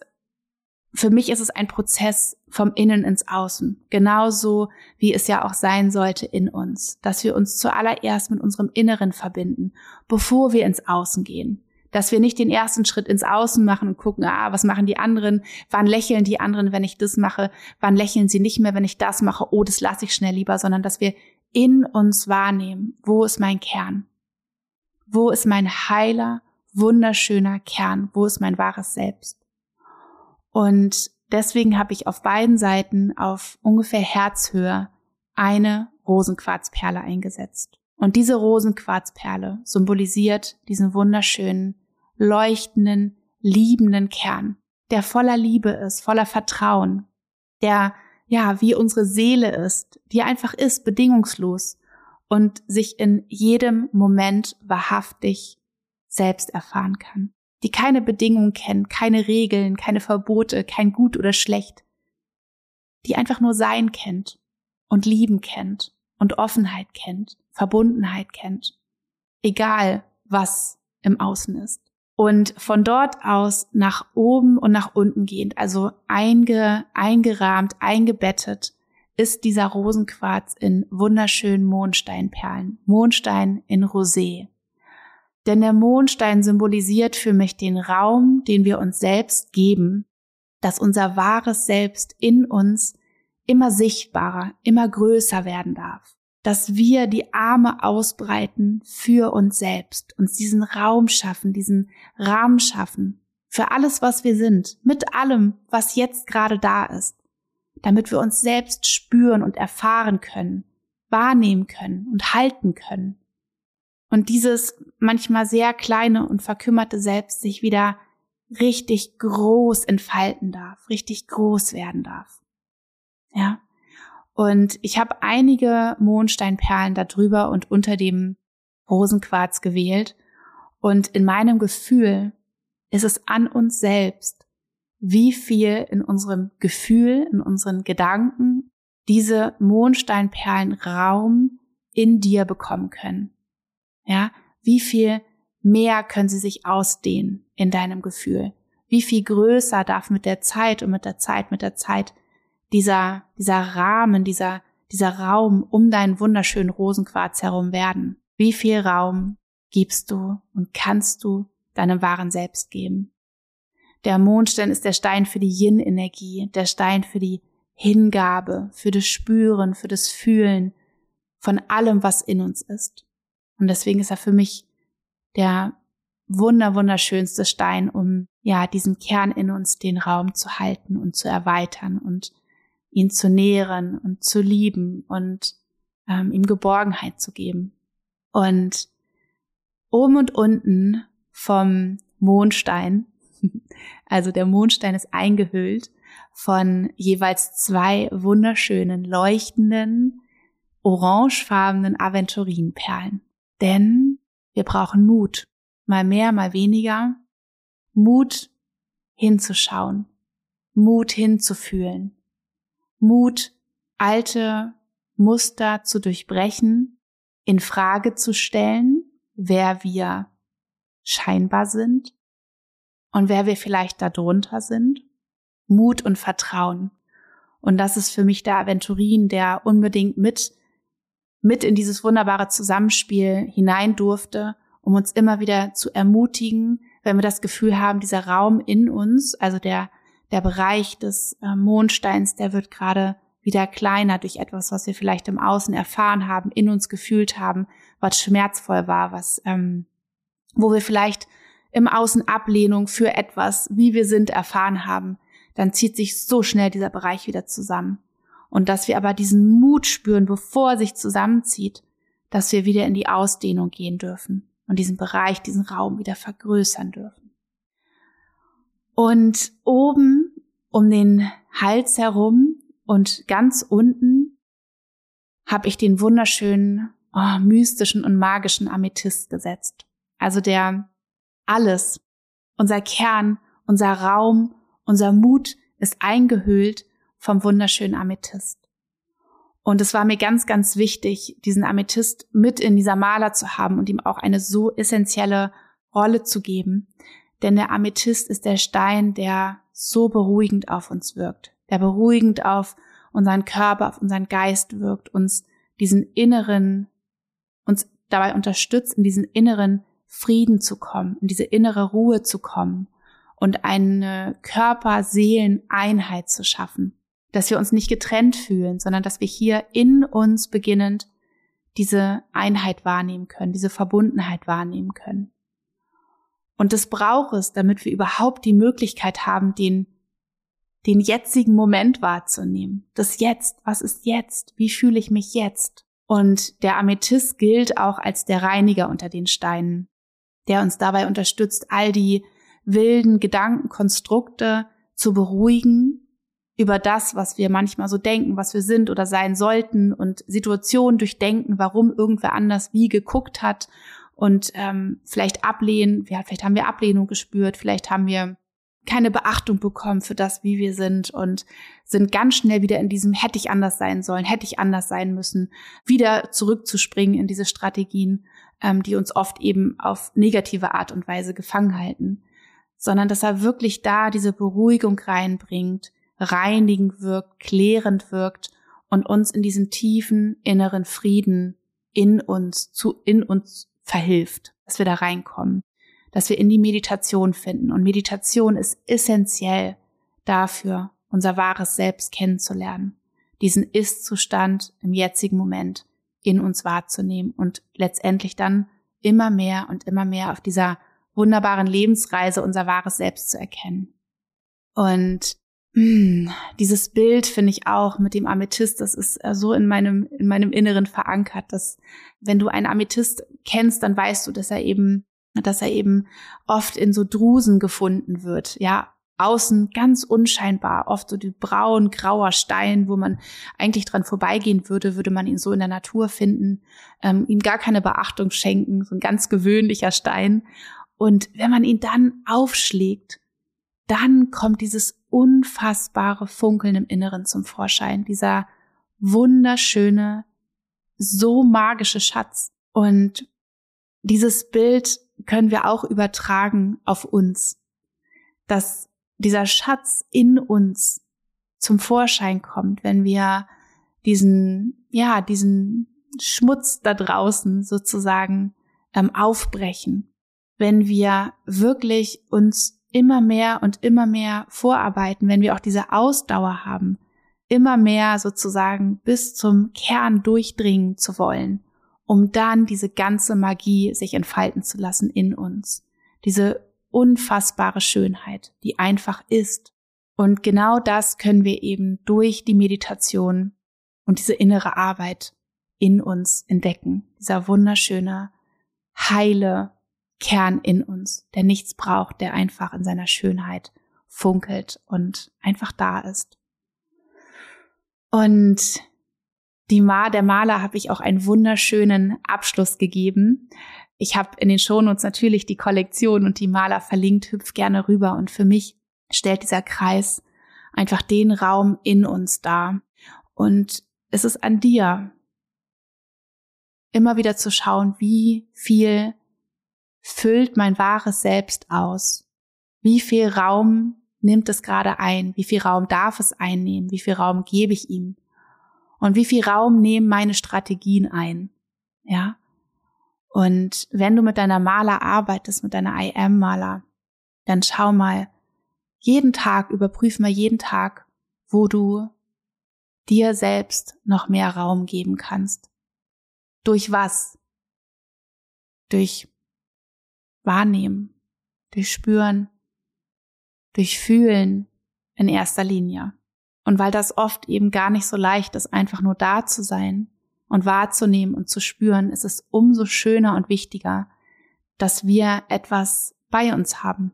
für mich ist es ein Prozess vom Innen ins Außen, genauso wie es ja auch sein sollte in uns, dass wir uns zuallererst mit unserem Inneren verbinden, bevor wir ins Außen gehen dass wir nicht den ersten Schritt ins Außen machen und gucken, ah, was machen die anderen? Wann lächeln die anderen, wenn ich das mache? Wann lächeln sie nicht mehr, wenn ich das mache? Oh, das lasse ich schnell lieber, sondern dass wir in uns wahrnehmen, wo ist mein Kern? Wo ist mein heiler, wunderschöner Kern? Wo ist mein wahres Selbst? Und deswegen habe ich auf beiden Seiten auf ungefähr Herzhöhe eine Rosenquarzperle eingesetzt. Und diese Rosenquarzperle symbolisiert diesen wunderschönen leuchtenden, liebenden Kern, der voller Liebe ist, voller Vertrauen, der ja wie unsere Seele ist, die einfach ist, bedingungslos und sich in jedem Moment wahrhaftig selbst erfahren kann, die keine Bedingungen kennt, keine Regeln, keine Verbote, kein Gut oder Schlecht, die einfach nur Sein kennt und Lieben kennt und Offenheit kennt, Verbundenheit kennt, egal was im Außen ist und von dort aus nach oben und nach unten gehend, also einge, eingerahmt, eingebettet, ist dieser Rosenquarz in wunderschönen Mondsteinperlen, Mondstein in Rosé. Denn der Mondstein symbolisiert für mich den Raum, den wir uns selbst geben, dass unser wahres Selbst in uns immer sichtbarer, immer größer werden darf dass wir die Arme ausbreiten für uns selbst, uns diesen Raum schaffen, diesen Rahmen schaffen, für alles, was wir sind, mit allem, was jetzt gerade da ist, damit wir uns selbst spüren und erfahren können, wahrnehmen können und halten können. Und dieses manchmal sehr kleine und verkümmerte Selbst sich wieder richtig groß entfalten darf, richtig groß werden darf. Ja. Und ich habe einige Mondsteinperlen darüber und unter dem Rosenquarz gewählt. Und in meinem Gefühl ist es an uns selbst, wie viel in unserem Gefühl, in unseren Gedanken diese Mondsteinperlen Raum in dir bekommen können. Ja, wie viel mehr können sie sich ausdehnen in deinem Gefühl? Wie viel größer darf mit der Zeit und mit der Zeit, mit der Zeit dieser, dieser Rahmen, dieser, dieser Raum um deinen wunderschönen Rosenquarz herum werden? Wie viel Raum gibst du und kannst du deinem wahren Selbst geben? Der Mondstein ist der Stein für die Yin-Energie, der Stein für die Hingabe, für das Spüren, für das Fühlen von allem, was in uns ist. Und deswegen ist er für mich der wunder, wunderschönste Stein, um ja diesen Kern in uns den Raum zu halten und zu erweitern und ihn zu nähren und zu lieben und ähm, ihm Geborgenheit zu geben. Und oben und unten vom Mondstein, also der Mondstein ist eingehüllt von jeweils zwei wunderschönen, leuchtenden, orangefarbenen Aventurinperlen. Denn wir brauchen Mut, mal mehr, mal weniger, Mut hinzuschauen, Mut hinzufühlen, Mut, alte Muster zu durchbrechen, in Frage zu stellen, wer wir scheinbar sind und wer wir vielleicht darunter sind. Mut und Vertrauen. Und das ist für mich der Aventurin, der unbedingt mit, mit in dieses wunderbare Zusammenspiel hinein durfte, um uns immer wieder zu ermutigen, wenn wir das Gefühl haben, dieser Raum in uns, also der, der Bereich des äh, Mondsteins, der wird gerade wieder kleiner durch etwas, was wir vielleicht im Außen erfahren haben, in uns gefühlt haben, was schmerzvoll war, was, ähm, wo wir vielleicht im Außen Ablehnung für etwas, wie wir sind, erfahren haben, dann zieht sich so schnell dieser Bereich wieder zusammen. Und dass wir aber diesen Mut spüren, bevor er sich zusammenzieht, dass wir wieder in die Ausdehnung gehen dürfen und diesen Bereich, diesen Raum wieder vergrößern dürfen. Und oben um den Hals herum und ganz unten habe ich den wunderschönen, oh, mystischen und magischen Amethyst gesetzt. Also der alles, unser Kern, unser Raum, unser Mut ist eingehüllt vom wunderschönen Amethyst. Und es war mir ganz, ganz wichtig, diesen Amethyst mit in dieser Maler zu haben und ihm auch eine so essentielle Rolle zu geben. Denn der Amethyst ist der Stein, der so beruhigend auf uns wirkt, der beruhigend auf unseren Körper, auf unseren Geist wirkt, uns diesen inneren, uns dabei unterstützt, in diesen inneren Frieden zu kommen, in diese innere Ruhe zu kommen und eine Körper-Seelen-Einheit zu schaffen dass wir uns nicht getrennt fühlen, sondern dass wir hier in uns beginnend diese Einheit wahrnehmen können, diese Verbundenheit wahrnehmen können. Und das braucht es, damit wir überhaupt die Möglichkeit haben, den, den jetzigen Moment wahrzunehmen. Das Jetzt, was ist jetzt? Wie fühle ich mich jetzt? Und der Amethyst gilt auch als der Reiniger unter den Steinen, der uns dabei unterstützt, all die wilden Gedankenkonstrukte zu beruhigen über das, was wir manchmal so denken, was wir sind oder sein sollten und Situationen durchdenken, warum irgendwer anders wie geguckt hat und ähm, vielleicht ablehnen, ja, vielleicht haben wir Ablehnung gespürt, vielleicht haben wir keine Beachtung bekommen für das, wie wir sind und sind ganz schnell wieder in diesem hätte ich anders sein sollen, hätte ich anders sein müssen, wieder zurückzuspringen in diese Strategien, ähm, die uns oft eben auf negative Art und Weise gefangen halten, sondern dass er wirklich da diese Beruhigung reinbringt, reinigend wirkt, klärend wirkt und uns in diesen tiefen inneren Frieden in uns, zu, in uns verhilft, dass wir da reinkommen, dass wir in die Meditation finden. Und Meditation ist essentiell dafür, unser wahres Selbst kennenzulernen, diesen Ist-Zustand im jetzigen Moment in uns wahrzunehmen und letztendlich dann immer mehr und immer mehr auf dieser wunderbaren Lebensreise unser wahres Selbst zu erkennen. Und dieses Bild finde ich auch mit dem Amethyst, das ist äh, so in meinem, in meinem Inneren verankert, dass wenn du einen Amethyst kennst, dann weißt du, dass er eben, dass er eben oft in so Drusen gefunden wird, ja, außen ganz unscheinbar, oft so die braun grauer Stein, wo man eigentlich dran vorbeigehen würde, würde man ihn so in der Natur finden, ähm, ihm gar keine Beachtung schenken, so ein ganz gewöhnlicher Stein. Und wenn man ihn dann aufschlägt, dann kommt dieses unfassbare Funkeln im Inneren zum Vorschein, dieser wunderschöne, so magische Schatz. Und dieses Bild können wir auch übertragen auf uns, dass dieser Schatz in uns zum Vorschein kommt, wenn wir diesen, ja, diesen Schmutz da draußen sozusagen ähm, aufbrechen, wenn wir wirklich uns immer mehr und immer mehr vorarbeiten, wenn wir auch diese Ausdauer haben, immer mehr sozusagen bis zum Kern durchdringen zu wollen, um dann diese ganze Magie sich entfalten zu lassen in uns. Diese unfassbare Schönheit, die einfach ist. Und genau das können wir eben durch die Meditation und diese innere Arbeit in uns entdecken. Dieser wunderschöne, heile Kern in uns, der nichts braucht, der einfach in seiner Schönheit funkelt und einfach da ist. Und die Ma, der Maler habe ich auch einen wunderschönen Abschluss gegeben. Ich habe in den Shownotes natürlich die Kollektion und die Maler verlinkt, hüpf gerne rüber. Und für mich stellt dieser Kreis einfach den Raum in uns dar. Und es ist an dir, immer wieder zu schauen, wie viel füllt mein wahres Selbst aus? Wie viel Raum nimmt es gerade ein? Wie viel Raum darf es einnehmen? Wie viel Raum gebe ich ihm? Und wie viel Raum nehmen meine Strategien ein? Ja? Und wenn du mit deiner Maler arbeitest, mit deiner IM-Maler, dann schau mal jeden Tag, überprüf mal jeden Tag, wo du dir selbst noch mehr Raum geben kannst. Durch was? Durch Wahrnehmen, durch Spüren, durch Fühlen in erster Linie. Und weil das oft eben gar nicht so leicht ist, einfach nur da zu sein, und wahrzunehmen und zu spüren, ist es umso schöner und wichtiger, dass wir etwas bei uns haben.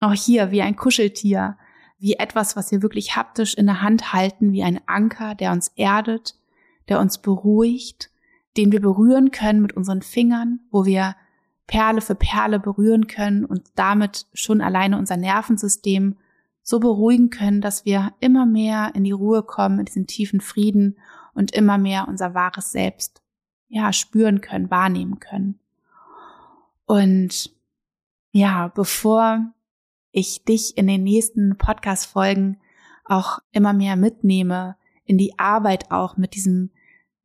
Auch hier wie ein Kuscheltier, wie etwas, was wir wirklich haptisch in der Hand halten, wie ein Anker, der uns erdet, der uns beruhigt, den wir berühren können mit unseren Fingern, wo wir Perle für Perle berühren können und damit schon alleine unser Nervensystem so beruhigen können, dass wir immer mehr in die Ruhe kommen, in diesen tiefen Frieden und immer mehr unser wahres Selbst ja spüren können, wahrnehmen können. Und ja, bevor ich dich in den nächsten Podcast Folgen auch immer mehr mitnehme in die Arbeit auch mit diesem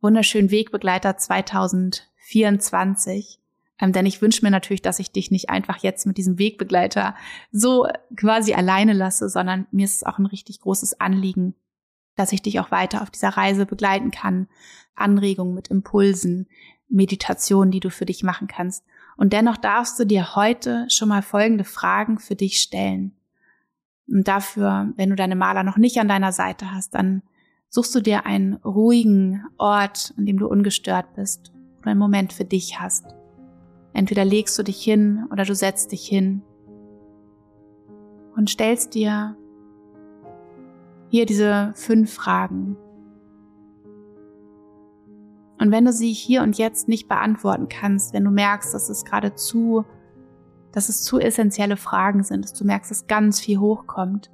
wunderschönen Wegbegleiter 2024, ähm, denn ich wünsche mir natürlich, dass ich dich nicht einfach jetzt mit diesem Wegbegleiter so quasi alleine lasse, sondern mir ist es auch ein richtig großes Anliegen, dass ich dich auch weiter auf dieser Reise begleiten kann. Anregungen mit Impulsen, Meditationen, die du für dich machen kannst. Und dennoch darfst du dir heute schon mal folgende Fragen für dich stellen. Und dafür, wenn du deine Maler noch nicht an deiner Seite hast, dann suchst du dir einen ruhigen Ort, an dem du ungestört bist oder einen Moment für dich hast. Entweder legst du dich hin oder du setzt dich hin und stellst dir hier diese fünf Fragen. Und wenn du sie hier und jetzt nicht beantworten kannst, wenn du merkst, dass es gerade zu, dass es zu essentielle Fragen sind, dass du merkst, dass ganz viel hochkommt,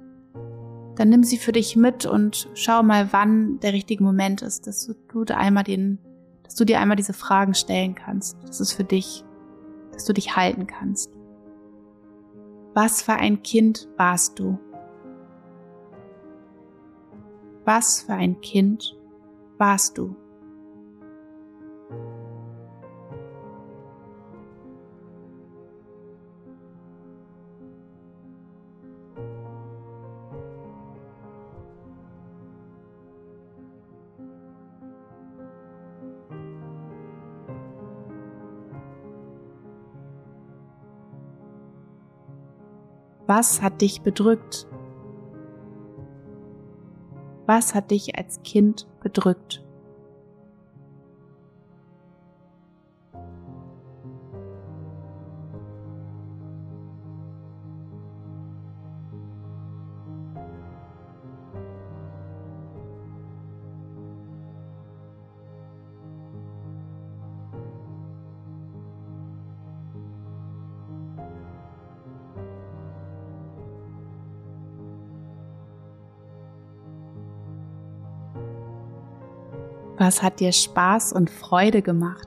dann nimm sie für dich mit und schau mal, wann der richtige Moment ist, dass du dir einmal den, dass du dir einmal diese Fragen stellen kannst. Das ist für dich, dass du dich halten kannst. Was für ein Kind warst du? Was für ein Kind warst du? Was hat dich bedrückt? Was hat dich als Kind bedrückt? Was hat dir Spaß und Freude gemacht?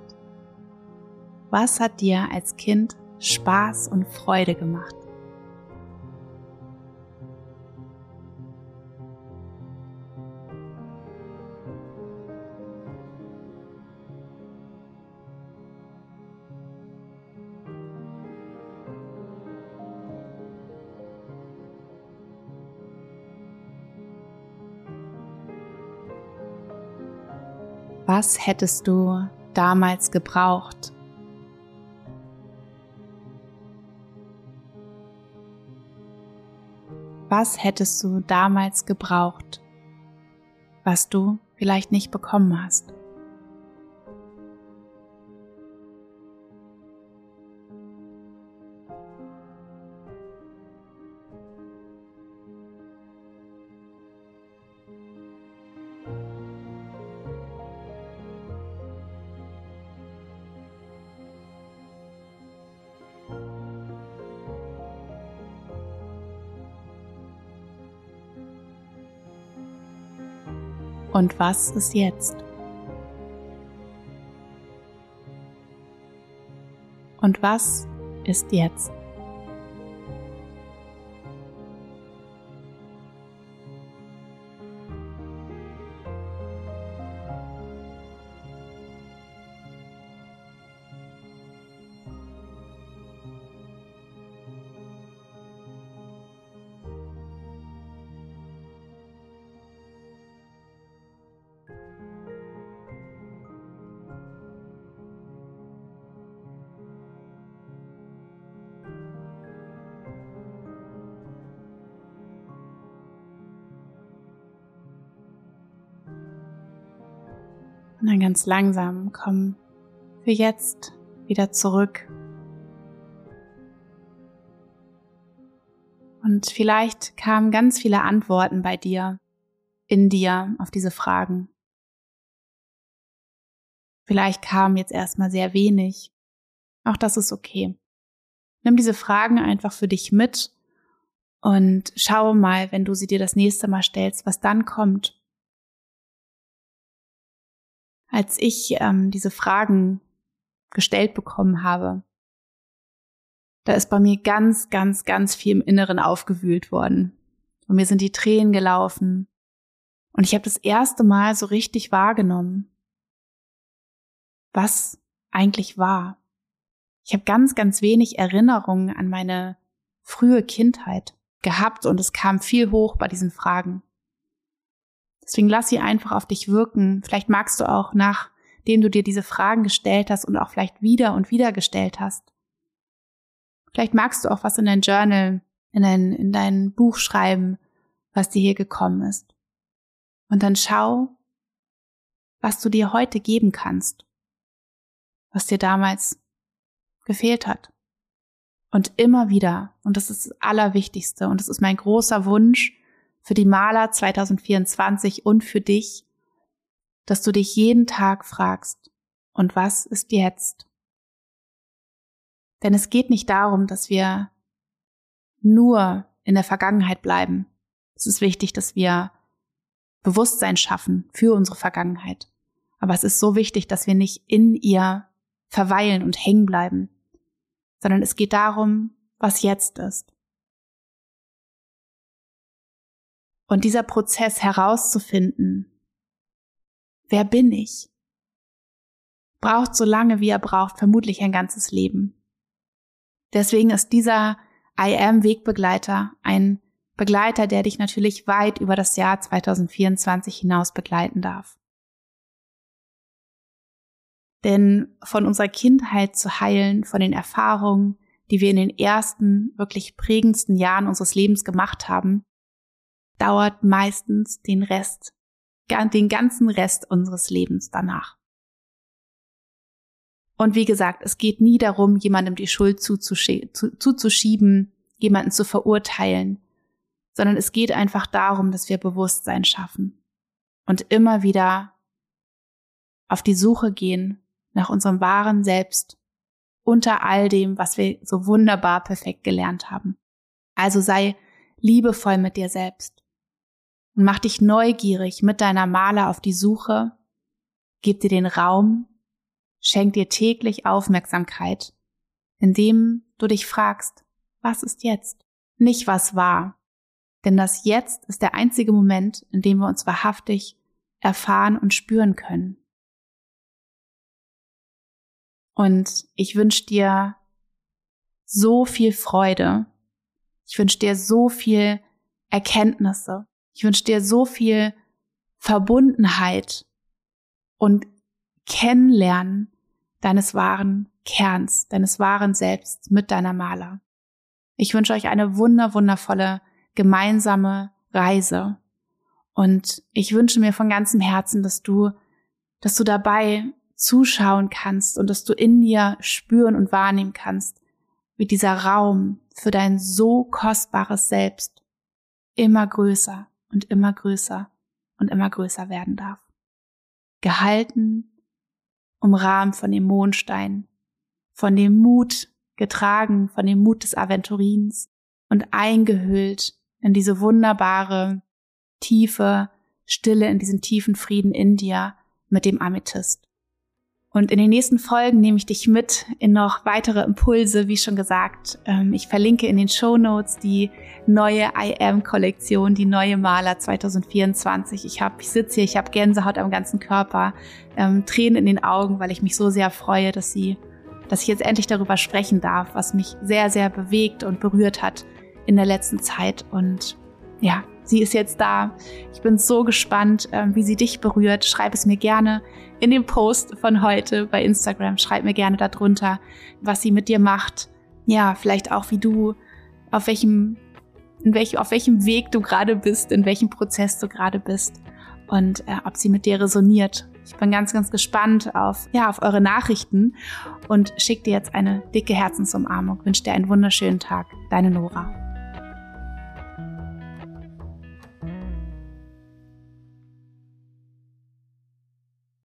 Was hat dir als Kind Spaß und Freude gemacht? Was hättest du damals gebraucht? Was hättest du damals gebraucht, was du vielleicht nicht bekommen hast? Und was ist jetzt? Und was ist jetzt? Ganz langsam komm für jetzt wieder zurück. Und vielleicht kamen ganz viele Antworten bei dir, in dir auf diese Fragen. Vielleicht kam jetzt erstmal sehr wenig. Auch das ist okay. Nimm diese Fragen einfach für dich mit und schau mal, wenn du sie dir das nächste Mal stellst, was dann kommt als ich ähm, diese Fragen gestellt bekommen habe, da ist bei mir ganz, ganz, ganz viel im Inneren aufgewühlt worden. Und mir sind die Tränen gelaufen. Und ich habe das erste Mal so richtig wahrgenommen, was eigentlich war. Ich habe ganz, ganz wenig Erinnerungen an meine frühe Kindheit gehabt und es kam viel hoch bei diesen Fragen. Deswegen lass sie einfach auf dich wirken. Vielleicht magst du auch, nachdem du dir diese Fragen gestellt hast und auch vielleicht wieder und wieder gestellt hast. Vielleicht magst du auch was in dein Journal, in dein, in dein Buch schreiben, was dir hier gekommen ist. Und dann schau, was du dir heute geben kannst, was dir damals gefehlt hat. Und immer wieder, und das ist das Allerwichtigste, und das ist mein großer Wunsch, für die Maler 2024 und für dich, dass du dich jeden Tag fragst, und was ist jetzt? Denn es geht nicht darum, dass wir nur in der Vergangenheit bleiben. Es ist wichtig, dass wir Bewusstsein schaffen für unsere Vergangenheit. Aber es ist so wichtig, dass wir nicht in ihr verweilen und hängen bleiben, sondern es geht darum, was jetzt ist. Und dieser Prozess herauszufinden, wer bin ich, braucht so lange, wie er braucht, vermutlich ein ganzes Leben. Deswegen ist dieser I Am Wegbegleiter ein Begleiter, der dich natürlich weit über das Jahr 2024 hinaus begleiten darf. Denn von unserer Kindheit zu heilen, von den Erfahrungen, die wir in den ersten, wirklich prägendsten Jahren unseres Lebens gemacht haben, dauert meistens den Rest, den ganzen Rest unseres Lebens danach. Und wie gesagt, es geht nie darum, jemandem die Schuld zuzuschieben, jemanden zu verurteilen, sondern es geht einfach darum, dass wir Bewusstsein schaffen und immer wieder auf die Suche gehen nach unserem wahren Selbst unter all dem, was wir so wunderbar perfekt gelernt haben. Also sei liebevoll mit dir selbst und mach dich neugierig mit deiner Maler auf die Suche, gib dir den Raum, schenk dir täglich Aufmerksamkeit, indem du dich fragst, was ist jetzt? Nicht was war. Denn das Jetzt ist der einzige Moment, in dem wir uns wahrhaftig erfahren und spüren können. Und ich wünsche dir so viel Freude. Ich wünsche dir so viel Erkenntnisse. Ich wünsche dir so viel Verbundenheit und Kennenlernen deines wahren Kerns, deines wahren Selbst mit deiner Maler. Ich wünsche euch eine wunder, wundervolle gemeinsame Reise. Und ich wünsche mir von ganzem Herzen, dass du, dass du dabei zuschauen kannst und dass du in dir spüren und wahrnehmen kannst, wie dieser Raum für dein so kostbares Selbst immer größer und immer größer und immer größer werden darf. Gehalten, umrahmt von dem Mondstein, von dem Mut, getragen von dem Mut des Aventurins und eingehüllt in diese wunderbare, tiefe Stille, in diesen tiefen Frieden in dir mit dem Amethyst. Und in den nächsten Folgen nehme ich dich mit in noch weitere Impulse, wie schon gesagt. Ähm, ich verlinke in den Show Notes die neue I Am Kollektion, die neue Maler 2024. Ich habe, ich sitze hier, ich habe Gänsehaut am ganzen Körper, ähm, Tränen in den Augen, weil ich mich so sehr freue, dass sie, dass ich jetzt endlich darüber sprechen darf, was mich sehr, sehr bewegt und berührt hat in der letzten Zeit. Und ja, sie ist jetzt da. Ich bin so gespannt, ähm, wie sie dich berührt. Schreib es mir gerne in dem Post von heute bei Instagram. Schreib mir gerne darunter, was sie mit dir macht. Ja, vielleicht auch wie du, auf welchem, in welchem, auf welchem Weg du gerade bist, in welchem Prozess du gerade bist und äh, ob sie mit dir resoniert. Ich bin ganz, ganz gespannt auf, ja, auf eure Nachrichten und schick dir jetzt eine dicke Herzensumarmung. Wünsche dir einen wunderschönen Tag. Deine Nora.